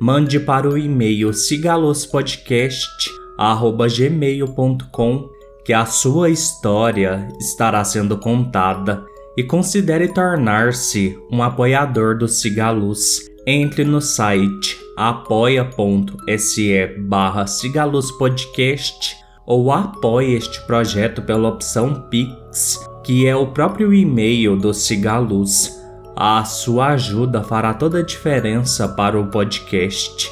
mande para o e-mail cigalospodcast@gmail.com que a sua história estará sendo contada e considere tornar-se um apoiador do Cigaluz. Entre no site apoia.se barra ou apoie este projeto pela opção Pix que é o próprio e-mail do Cigaluz. A sua ajuda fará toda a diferença para o podcast.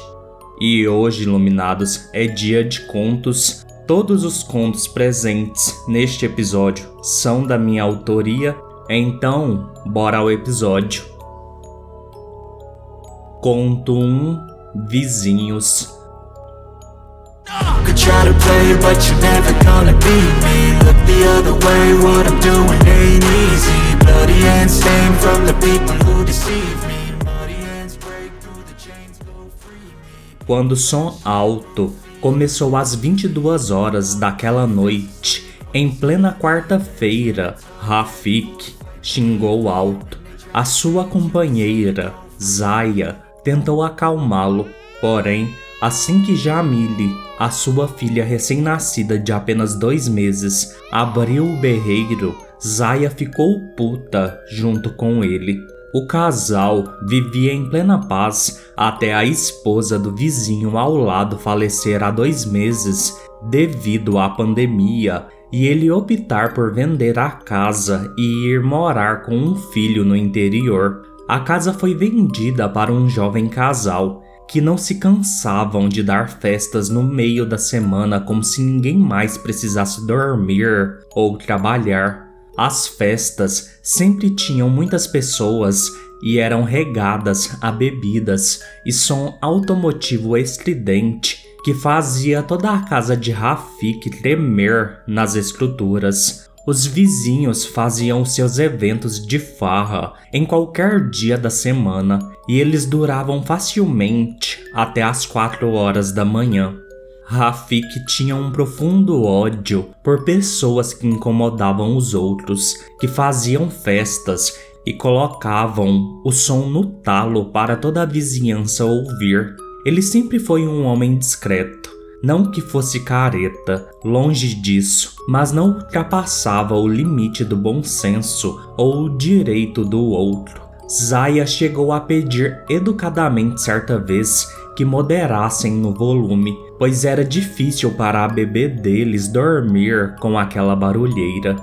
E hoje, iluminados, é dia de contos. Todos os contos presentes neste episódio são da minha autoria, então bora ao episódio. Conto 1 Vizinhos Quando o som alto começou às 22 horas daquela noite, em plena quarta-feira, Rafik xingou alto. A sua companheira, Zaya, tentou acalmá-lo, porém Assim que Jamile, a sua filha recém-nascida de apenas dois meses, abriu o berreiro, Zaya ficou puta junto com ele. O casal vivia em plena paz até a esposa do vizinho ao lado falecer há dois meses devido à pandemia e ele optar por vender a casa e ir morar com um filho no interior. A casa foi vendida para um jovem casal que não se cansavam de dar festas no meio da semana como se ninguém mais precisasse dormir ou trabalhar. As festas sempre tinham muitas pessoas e eram regadas a bebidas e som automotivo estridente que fazia toda a casa de Rafik tremer nas estruturas. Os vizinhos faziam seus eventos de farra em qualquer dia da semana e eles duravam facilmente até as quatro horas da manhã. Rafik tinha um profundo ódio por pessoas que incomodavam os outros, que faziam festas e colocavam o som no talo para toda a vizinhança ouvir. Ele sempre foi um homem discreto não que fosse careta, longe disso, mas não ultrapassava o limite do bom senso ou o direito do outro. Zaya chegou a pedir educadamente certa vez que moderassem no volume, pois era difícil para a bebê deles dormir com aquela barulheira.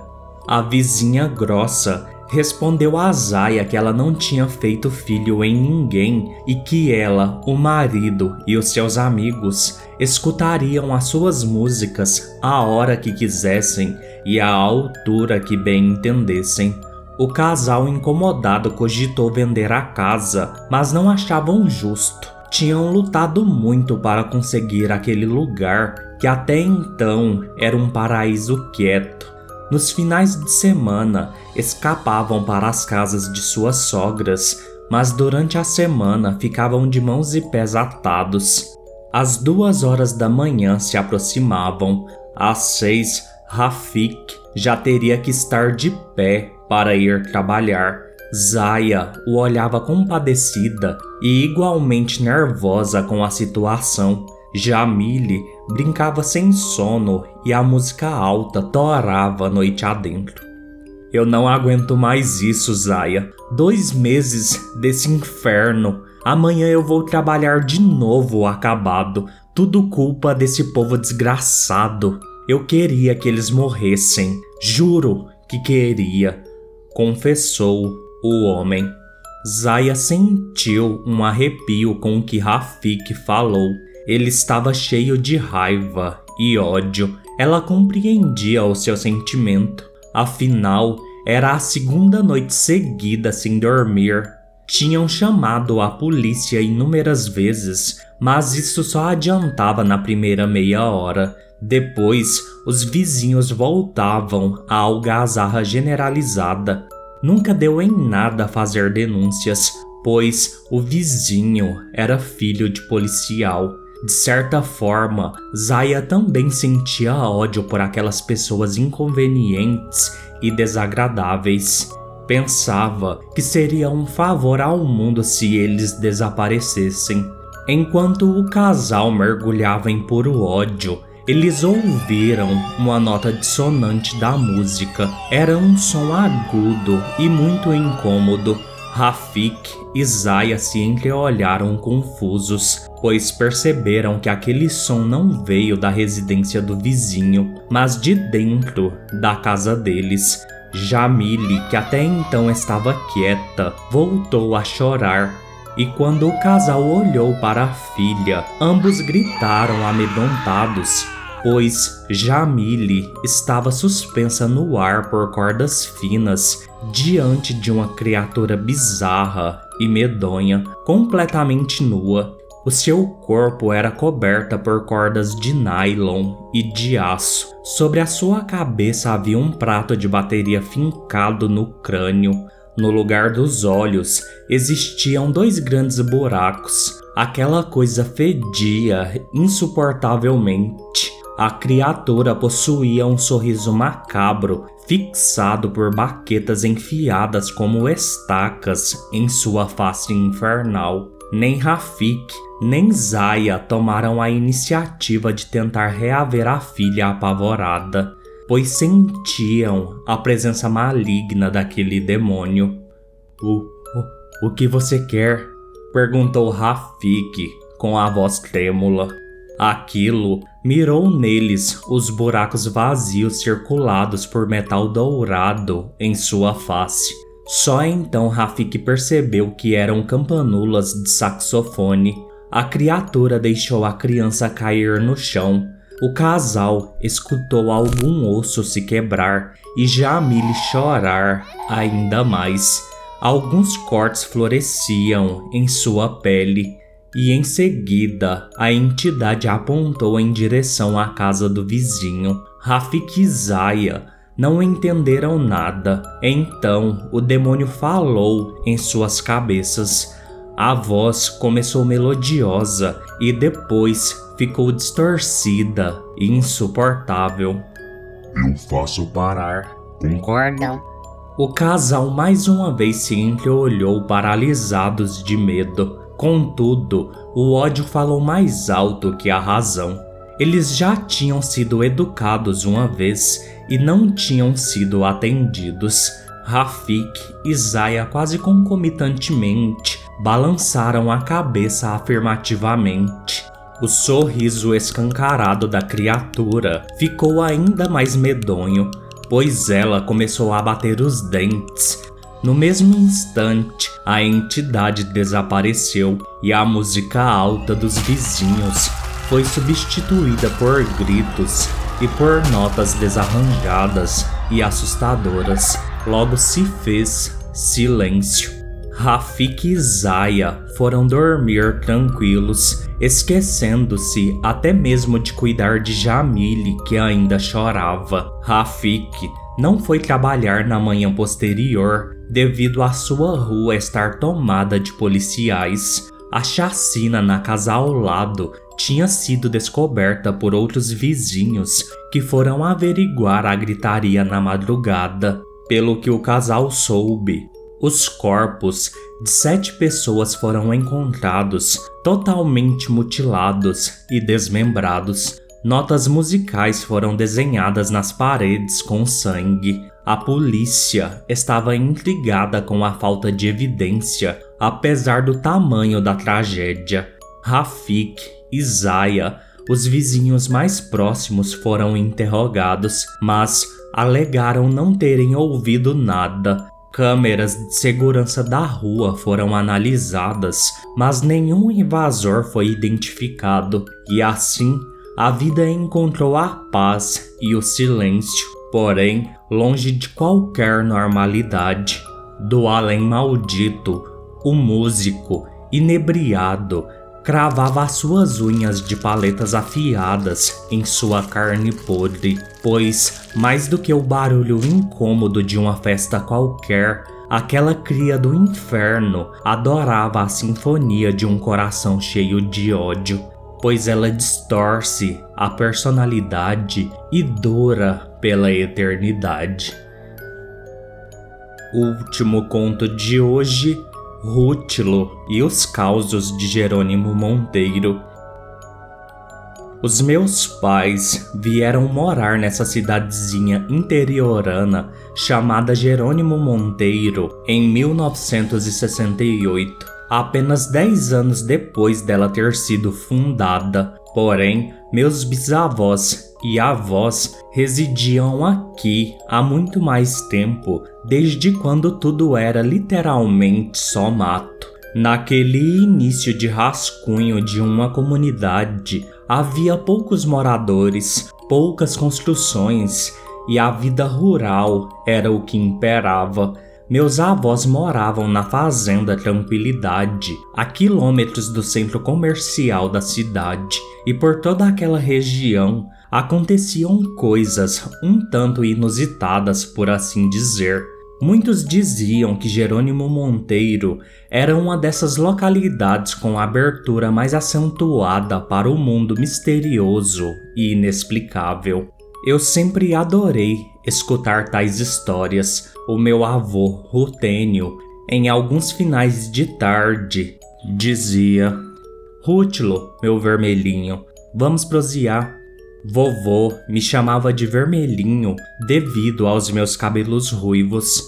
A vizinha grossa respondeu a Zaya que ela não tinha feito filho em ninguém e que ela, o marido e os seus amigos escutariam as suas músicas a hora que quisessem e à altura que bem entendessem. O casal incomodado cogitou vender a casa, mas não achavam justo. Tinham lutado muito para conseguir aquele lugar que até então era um paraíso quieto nos finais de semana, escapavam para as casas de suas sogras, mas durante a semana ficavam de mãos e pés atados. As duas horas da manhã se aproximavam. Às seis, Rafik já teria que estar de pé para ir trabalhar. Zaya o olhava compadecida e igualmente nervosa com a situação. Jamile brincava sem sono e a música alta torava a noite adentro. Eu não aguento mais isso, Zaya. Dois meses desse inferno. Amanhã eu vou trabalhar de novo acabado. Tudo culpa desse povo desgraçado. Eu queria que eles morressem. Juro que queria. Confessou o homem. Zaya sentiu um arrepio com o que Rafik falou ele estava cheio de raiva e ódio. Ela compreendia o seu sentimento. Afinal, era a segunda noite seguida sem dormir. Tinham chamado a polícia inúmeras vezes, mas isso só adiantava na primeira meia hora. Depois, os vizinhos voltavam à algazarra generalizada. Nunca deu em nada fazer denúncias, pois o vizinho era filho de policial. De certa forma, Zaya também sentia ódio por aquelas pessoas inconvenientes e desagradáveis. Pensava que seria um favor ao mundo se eles desaparecessem. Enquanto o casal mergulhava em puro ódio, eles ouviram uma nota dissonante da música. Era um som agudo e muito incômodo. Rafik e Zaya se entreolharam confusos, pois perceberam que aquele som não veio da residência do vizinho, mas de dentro da casa deles. Jamile, que até então estava quieta, voltou a chorar e quando o casal olhou para a filha, ambos gritaram amedrontados, pois Jamile estava suspensa no ar por cordas finas diante de uma criatura bizarra e medonha, completamente nua. O seu corpo era coberta por cordas de nylon e de aço. Sobre a sua cabeça havia um prato de bateria fincado no crânio. No lugar dos olhos existiam dois grandes buracos. Aquela coisa fedia insuportavelmente. A criatura possuía um sorriso macabro, fixado por baquetas enfiadas como estacas em sua face infernal. Nem Rafik, nem Zaya tomaram a iniciativa de tentar reaver a filha apavorada pois sentiam a presença maligna daquele demônio. O, o, o que você quer? perguntou Rafik com a voz trêmula. Aquilo mirou neles os buracos vazios circulados por metal dourado em sua face. Só então Rafik percebeu que eram campanulas de saxofone. A criatura deixou a criança cair no chão o casal escutou algum osso se quebrar e Jamile chorar ainda mais. Alguns cortes floresciam em sua pele e em seguida a entidade apontou em direção à casa do vizinho. Rafik e Zaya não entenderam nada. Então o demônio falou em suas cabeças. A voz começou melodiosa e depois ficou distorcida e insuportável. Eu faço parar. Concordam? O casal mais uma vez se entreolhou paralisados de medo. Contudo, o ódio falou mais alto que a razão. Eles já tinham sido educados uma vez e não tinham sido atendidos. Rafik e Zaya quase concomitantemente balançaram a cabeça afirmativamente. O sorriso escancarado da criatura ficou ainda mais medonho, pois ela começou a bater os dentes. No mesmo instante, a entidade desapareceu e a música alta dos vizinhos foi substituída por gritos e por notas desarranjadas e assustadoras. Logo se fez silêncio. Rafik e Zaya foram dormir tranquilos, esquecendo-se até mesmo de cuidar de Jamile, que ainda chorava. Rafik não foi trabalhar na manhã posterior devido à sua rua estar tomada de policiais. A chacina na casa ao lado tinha sido descoberta por outros vizinhos que foram averiguar a gritaria na madrugada. Pelo que o casal soube, os corpos de sete pessoas foram encontrados totalmente mutilados e desmembrados. Notas musicais foram desenhadas nas paredes com sangue. A polícia estava intrigada com a falta de evidência, apesar do tamanho da tragédia. Rafik Zaya, os vizinhos mais próximos, foram interrogados, mas alegaram não terem ouvido nada Câmeras de segurança da rua foram analisadas, mas nenhum invasor foi identificado, e assim a vida encontrou a paz e o silêncio, porém longe de qualquer normalidade. Do além maldito, o músico, inebriado, cravava as suas unhas de paletas afiadas em sua carne podre, pois, mais do que o barulho incômodo de uma festa qualquer, aquela cria do inferno adorava a sinfonia de um coração cheio de ódio, pois ela distorce a personalidade e dura pela eternidade. O último conto de hoje Rútilo e os causos de Jerônimo Monteiro. Os meus pais vieram morar nessa cidadezinha interiorana chamada Jerônimo Monteiro em 1968, apenas 10 anos depois dela ter sido fundada. Porém, meus bisavós e avós residiam aqui há muito mais tempo, desde quando tudo era literalmente só mato. Naquele início de rascunho de uma comunidade, havia poucos moradores, poucas construções e a vida rural era o que imperava. Meus avós moravam na fazenda Tranquilidade, a quilômetros do centro comercial da cidade, e por toda aquela região aconteciam coisas um tanto inusitadas, por assim dizer. Muitos diziam que Jerônimo Monteiro era uma dessas localidades com abertura mais acentuada para o mundo misterioso e inexplicável. Eu sempre adorei escutar tais histórias. O meu avô, Rutênio, em alguns finais de tarde, dizia: Rútilo, meu vermelhinho, vamos prosear. Vovô me chamava de vermelhinho devido aos meus cabelos ruivos.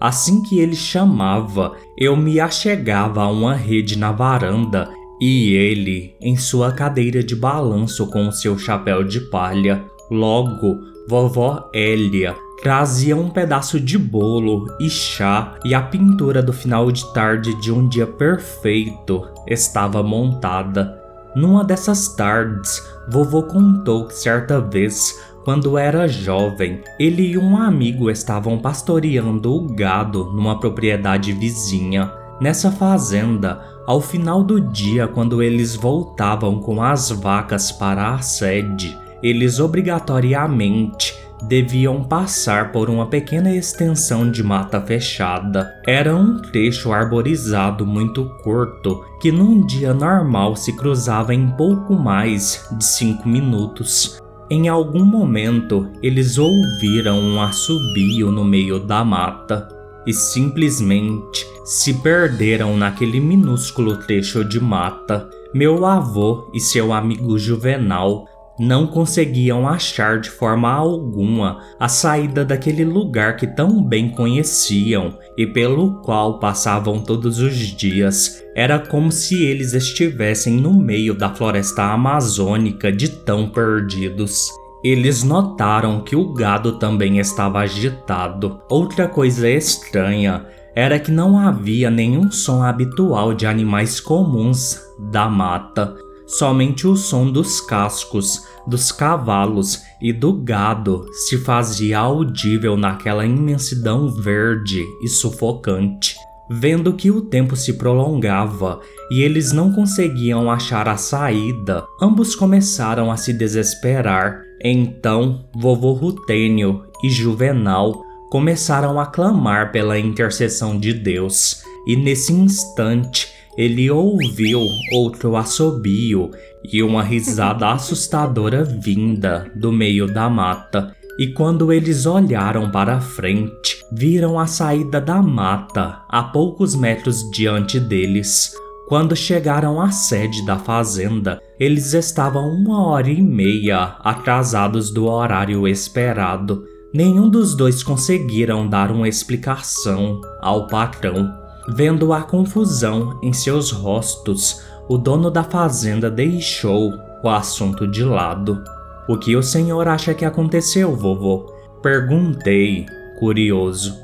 Assim que ele chamava, eu me achegava a uma rede na varanda e ele em sua cadeira de balanço com seu chapéu de palha. Logo, vovó Hélia trazia um pedaço de bolo e chá e a pintura do final de tarde de um dia perfeito estava montada. Numa dessas tardes, vovô contou que certa vez, quando era jovem, ele e um amigo estavam pastoreando o gado numa propriedade vizinha. Nessa fazenda, ao final do dia, quando eles voltavam com as vacas para a sede, eles obrigatoriamente deviam passar por uma pequena extensão de mata fechada. Era um trecho arborizado muito curto que num dia normal se cruzava em pouco mais de cinco minutos. Em algum momento, eles ouviram um assobio no meio da mata e simplesmente se perderam naquele minúsculo trecho de mata. Meu avô e seu amigo Juvenal não conseguiam achar de forma alguma a saída daquele lugar que tão bem conheciam e pelo qual passavam todos os dias. Era como se eles estivessem no meio da floresta amazônica de tão perdidos. Eles notaram que o gado também estava agitado. Outra coisa estranha era que não havia nenhum som habitual de animais comuns da mata. Somente o som dos cascos, dos cavalos e do gado se fazia audível naquela imensidão verde e sufocante. Vendo que o tempo se prolongava e eles não conseguiam achar a saída, ambos começaram a se desesperar. Então, vovô Rutênio e Juvenal começaram a clamar pela intercessão de Deus, e nesse instante ele ouviu outro assobio e uma risada assustadora vinda do meio da mata. E quando eles olharam para frente, viram a saída da mata a poucos metros diante deles. Quando chegaram à sede da fazenda, eles estavam uma hora e meia atrasados do horário esperado. Nenhum dos dois conseguiram dar uma explicação ao patrão. Vendo a confusão em seus rostos, o dono da fazenda deixou o assunto de lado. O que o senhor acha que aconteceu, vovô? Perguntei, curioso.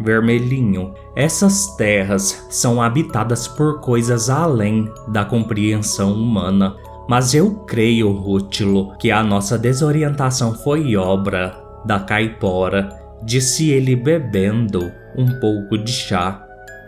Vermelhinho, essas terras são habitadas por coisas além da compreensão humana. Mas eu creio, Rútilo, que a nossa desorientação foi obra da caipora, disse ele bebendo um pouco de chá.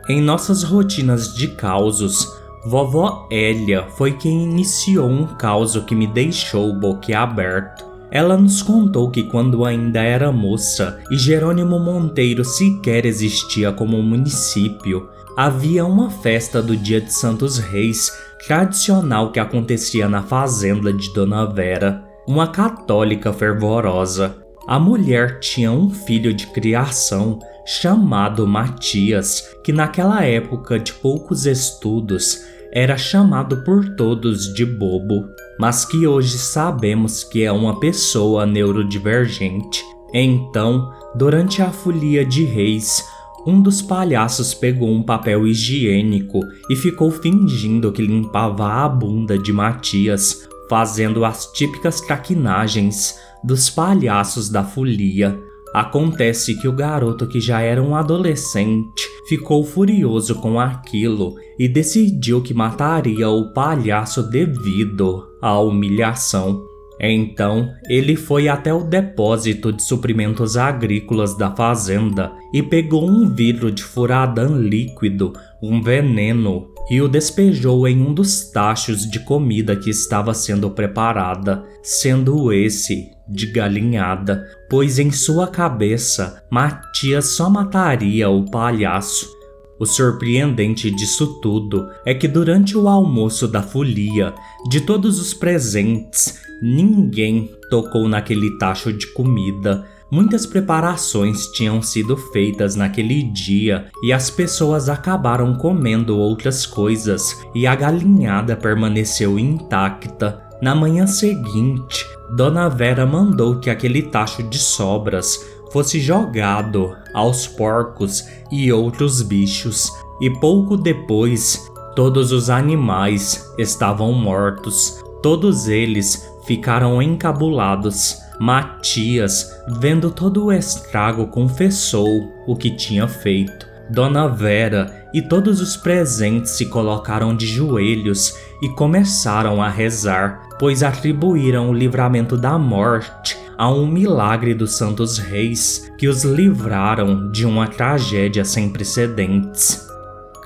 Em nossas rotinas de causos, Vovó Elia foi quem iniciou um caos que me deixou boquiaberto. Ela nos contou que quando ainda era moça e Jerônimo Monteiro sequer existia como município, havia uma festa do Dia de Santos Reis tradicional que acontecia na fazenda de Dona Vera, uma católica fervorosa. A mulher tinha um filho de criação chamado Matias, que naquela época de poucos estudos era chamado por todos de bobo, mas que hoje sabemos que é uma pessoa neurodivergente. Então, durante a folia de reis, um dos palhaços pegou um papel higiênico e ficou fingindo que limpava a bunda de Matias, fazendo as típicas traquinagens dos palhaços da folia. Acontece que o garoto, que já era um adolescente, ficou furioso com aquilo e decidiu que mataria o palhaço devido à humilhação. Então, ele foi até o depósito de suprimentos agrícolas da fazenda e pegou um vidro de furadã líquido, um veneno, e o despejou em um dos tachos de comida que estava sendo preparada, sendo esse de galinhada, pois em sua cabeça Matias só mataria o palhaço. O surpreendente disso tudo é que durante o almoço da folia, de todos os presentes, ninguém tocou naquele tacho de comida. Muitas preparações tinham sido feitas naquele dia e as pessoas acabaram comendo outras coisas e a galinhada permaneceu intacta. Na manhã seguinte, Dona Vera mandou que aquele tacho de sobras fosse jogado aos porcos e outros bichos, e pouco depois todos os animais estavam mortos. Todos eles ficaram encabulados. Matias, vendo todo o estrago, confessou o que tinha feito. Dona Vera e todos os presentes se colocaram de joelhos e começaram a rezar, pois atribuíram o livramento da morte a um milagre dos santos reis que os livraram de uma tragédia sem precedentes.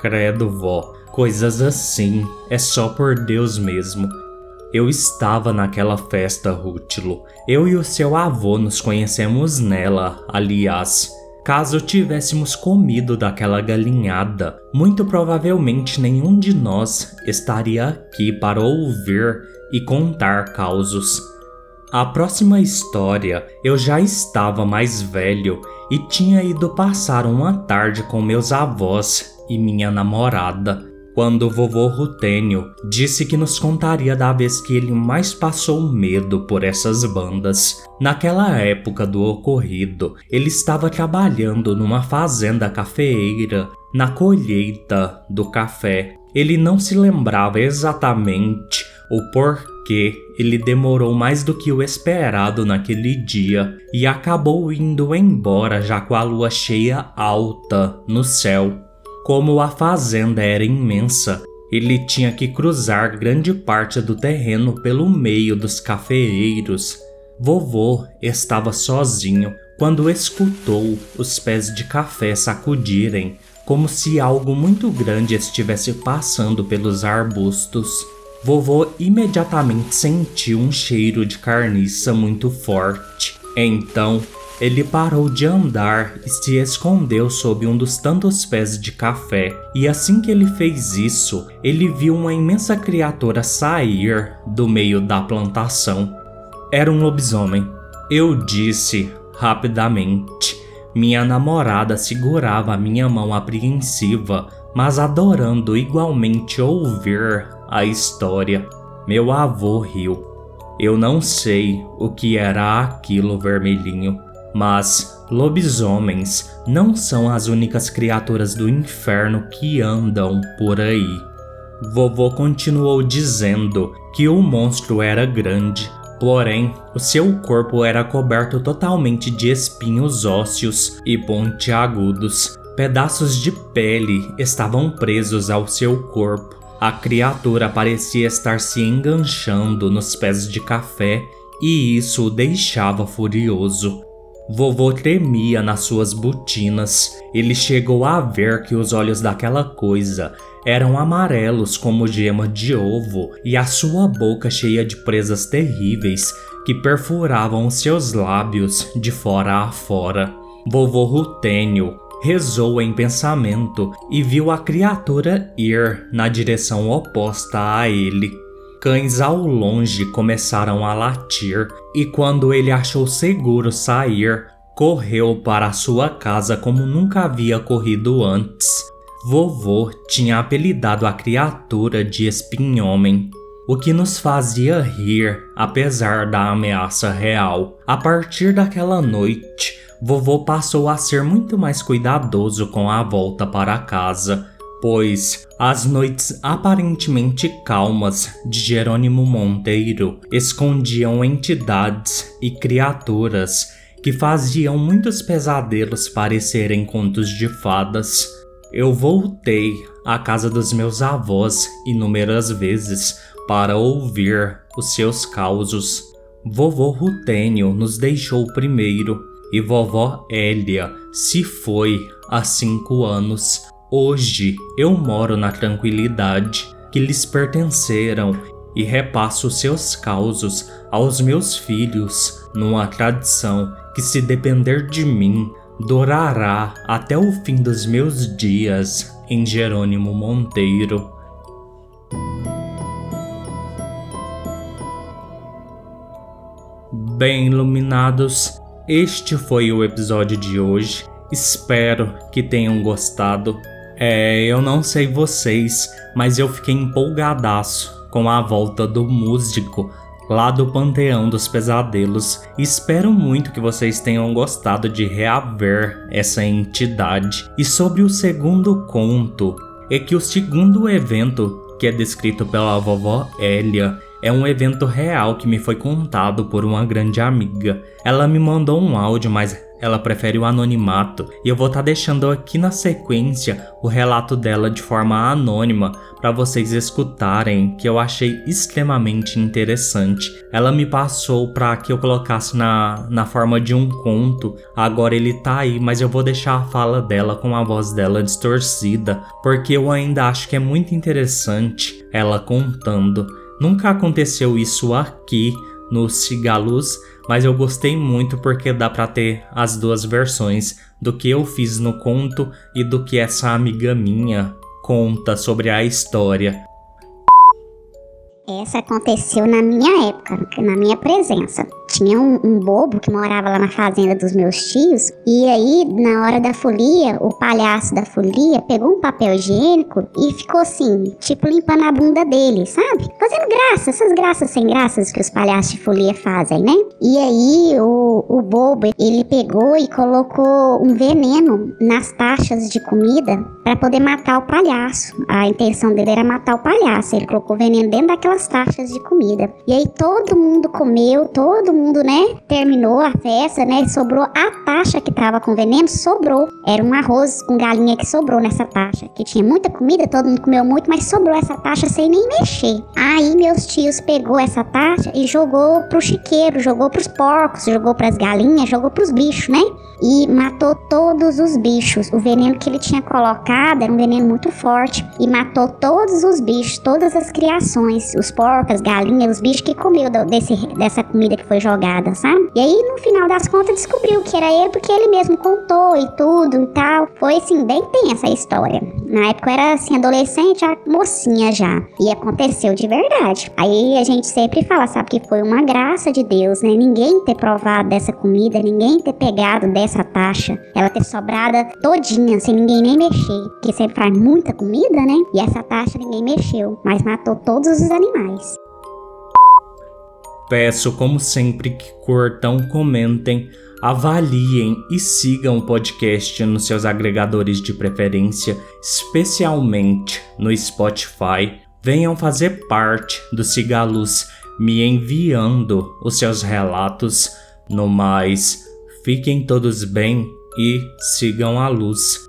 Credo, vó, coisas assim é só por Deus mesmo. Eu estava naquela festa, Rútilo. Eu e o seu avô nos conhecemos nela, aliás. Caso tivéssemos comido daquela galinhada, muito provavelmente nenhum de nós estaria aqui para ouvir e contar causos. A próxima história eu já estava mais velho e tinha ido passar uma tarde com meus avós e minha namorada quando vovô Rutênio disse que nos contaria da vez que ele mais passou medo por essas bandas. Naquela época do ocorrido, ele estava trabalhando numa fazenda cafeeira, na colheita do café. Ele não se lembrava exatamente o porquê ele demorou mais do que o esperado naquele dia e acabou indo embora já com a lua cheia alta no céu. Como a fazenda era imensa, ele tinha que cruzar grande parte do terreno pelo meio dos cafeeiros. Vovô estava sozinho quando escutou os pés de café sacudirem, como se algo muito grande estivesse passando pelos arbustos. Vovô imediatamente sentiu um cheiro de carniça muito forte. Então, ele parou de andar e se escondeu sob um dos tantos pés de café, e assim que ele fez isso, ele viu uma imensa criatura sair do meio da plantação. Era um lobisomem. Eu disse rapidamente. Minha namorada segurava minha mão apreensiva, mas adorando igualmente ouvir a história. Meu avô riu. Eu não sei o que era aquilo vermelhinho, mas lobisomens não são as únicas criaturas do inferno que andam por aí. Vovô continuou dizendo que o monstro era grande, porém o seu corpo era coberto totalmente de espinhos ósseos e pontiagudos. Pedaços de pele estavam presos ao seu corpo. A criatura parecia estar se enganchando nos pés de café e isso o deixava furioso. Vovô tremia nas suas botinas. Ele chegou a ver que os olhos daquela coisa eram amarelos como gema de ovo e a sua boca cheia de presas terríveis que perfuravam seus lábios de fora a fora. Vovô Rutênio rezou em pensamento e viu a criatura ir na direção oposta a ele. Cães ao longe começaram a latir e quando ele achou seguro sair, correu para sua casa como nunca havia corrido antes. Vovô tinha apelidado a criatura de espinhomem, o que nos fazia rir apesar da ameaça real. A partir daquela noite, vovô passou a ser muito mais cuidadoso com a volta para casa, pois as noites aparentemente calmas de Jerônimo Monteiro escondiam entidades e criaturas que faziam muitos pesadelos parecerem contos de fadas. Eu voltei à casa dos meus avós inúmeras vezes para ouvir os seus causos. Vovô Rutênio nos deixou primeiro e vovó Hélia se foi há cinco anos. Hoje eu moro na tranquilidade que lhes pertenceram e repasso seus causos aos meus filhos numa tradição que, se depender de mim, durará até o fim dos meus dias em Jerônimo Monteiro. Bem iluminados, este foi o episódio de hoje. Espero que tenham gostado. É, eu não sei vocês, mas eu fiquei empolgadaço com a volta do músico lá do Panteão dos Pesadelos. Espero muito que vocês tenham gostado de reaver essa entidade. E sobre o segundo conto, é que o segundo evento que é descrito pela vovó Elia é um evento real que me foi contado por uma grande amiga. Ela me mandou um áudio, mas ela prefere o anonimato e eu vou estar tá deixando aqui na sequência o relato dela de forma anônima para vocês escutarem, que eu achei extremamente interessante. Ela me passou para que eu colocasse na, na forma de um conto. Agora ele tá aí, mas eu vou deixar a fala dela com a voz dela distorcida, porque eu ainda acho que é muito interessante ela contando. Nunca aconteceu isso aqui no Cigaluz, mas eu gostei muito porque dá para ter as duas versões do que eu fiz no conto e do que essa amiga minha conta sobre a história. Essa aconteceu na minha época, na minha presença. Tinha um, um, bobo que morava lá na fazenda dos meus tios, e aí, na hora da folia, o palhaço da folia pegou um papel higiênico e ficou assim, tipo limpando a bunda dele, sabe? Fazendo graça, essas graças sem graças que os palhaços de folia fazem, né? E aí, o, o bobo, ele pegou e colocou um veneno nas taxas de comida para poder matar o palhaço. A intenção dele era matar o palhaço, ele colocou veneno dentro daquelas taxas de comida. E aí, todo mundo comeu, todo mundo, né, terminou a festa, né, sobrou a taxa que tava com veneno, sobrou. Era um arroz com galinha que sobrou nessa taxa, que tinha muita comida, todo mundo comeu muito, mas sobrou essa taxa sem nem mexer. Aí meus tios pegou essa taxa e jogou pro chiqueiro, jogou pros porcos, jogou pras galinhas, jogou pros bichos, né? E matou todos os bichos. O veneno que ele tinha colocado era um veneno muito forte e matou todos os bichos, todas as criações, os porcos, as galinhas, os bichos que comeu desse, dessa comida que foi jogada, sabe? E aí, no final das contas, descobriu que era ele porque ele mesmo contou e tudo e tal. Foi, assim, bem tensa a história. Na época eu era, assim, adolescente, a mocinha já. E aconteceu de verdade. Aí a gente sempre fala, sabe, que foi uma graça de Deus, né? Ninguém ter provado dessa comida, ninguém ter pegado dessa taxa, ela ter sobrada todinha, sem ninguém nem mexer. Porque sempre faz muita comida, né? E essa taxa ninguém mexeu, mas matou todos os animais. Peço, como sempre, que curtam, comentem, avaliem e sigam o podcast nos seus agregadores de preferência, especialmente no Spotify. Venham fazer parte do Cigaluz, me enviando os seus relatos. No mais, fiquem todos bem e sigam a luz.